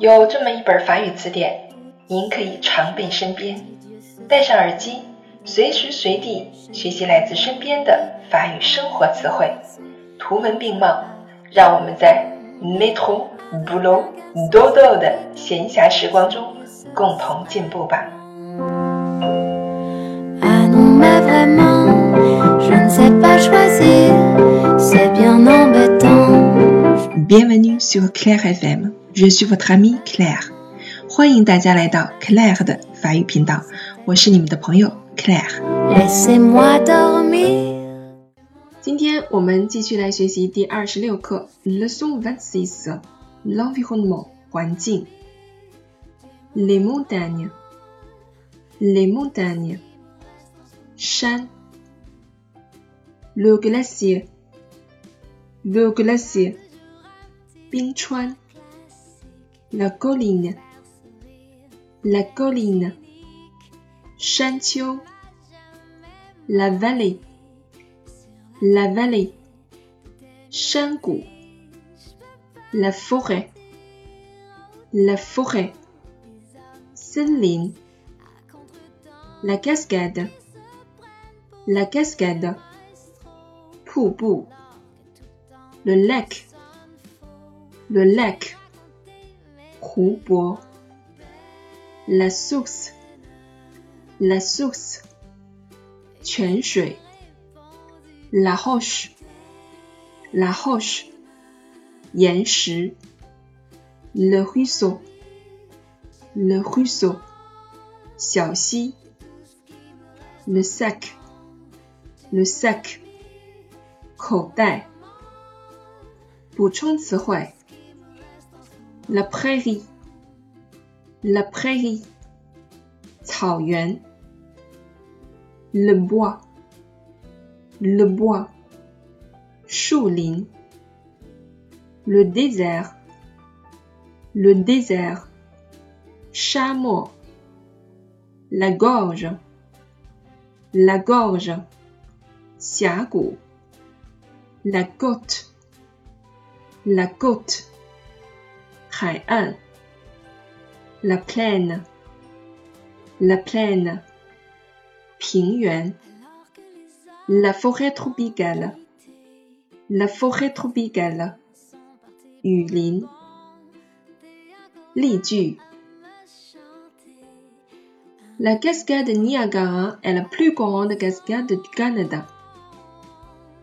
有这么一本法语词典，您可以常备身边，戴上耳机，随时随地学习来自身边的法语生活词汇，图文并茂，让我们在 metro、Bulu、dodo 的闲暇时光中共同进步吧。sur Claire FM. Je suis votre amie Claire. 欢迎大家来到 Claire 的法语频道，我是你们的朋友 Claire。今天我们继续来学习第二十六课 Leçon vingt-six l'environnement 环境。Les montagnes, les montagnes 山。Le glacier, le glacier 冰川，la colline，la colline，山丘，la vallée，la vallée，山谷，la forêt，la forêt，森林，la cascade，la cascade，瀑布，le lac。 le lac, la source, la source, la roche, la roche, le ruisseau, le ruisseau, le sac, le sac, 口袋。补充词汇 La prairie, la prairie, le bois, le bois, le désert, le désert, chameau, la gorge, la gorge, la côte, la côte la plaine, la plaine, la forêt tropicale, la forêt tropicale, La cascade Niagara est la plus grande cascade du Canada.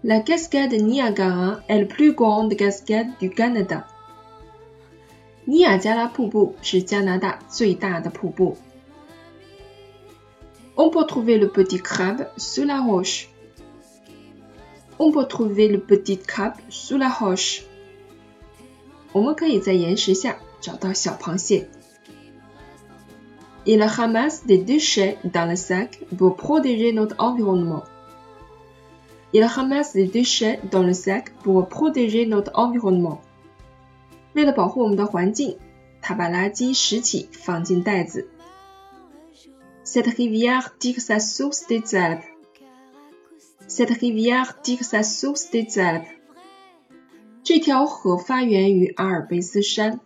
La cascade Niagara est la plus grande cascade du Canada. 尼亚加拉瀑布是加拿大最大的瀑布。On peut trouver le petit crabe sous la roche. On peut trouver le petit crabe sous la roche. 我们可以在岩石下找到小螃蟹。Il ramasse des déchets dans le sac pour protéger notre environnement. Il ramasse des déchets dans le sac pour protéger notre environnement. 为了保护我们的环境，他把垃圾拾起放进袋子。Cette rivière tire sa source des Alpes. Cette rivière tire sa source des Alpes. 这条河发源于阿尔卑斯山。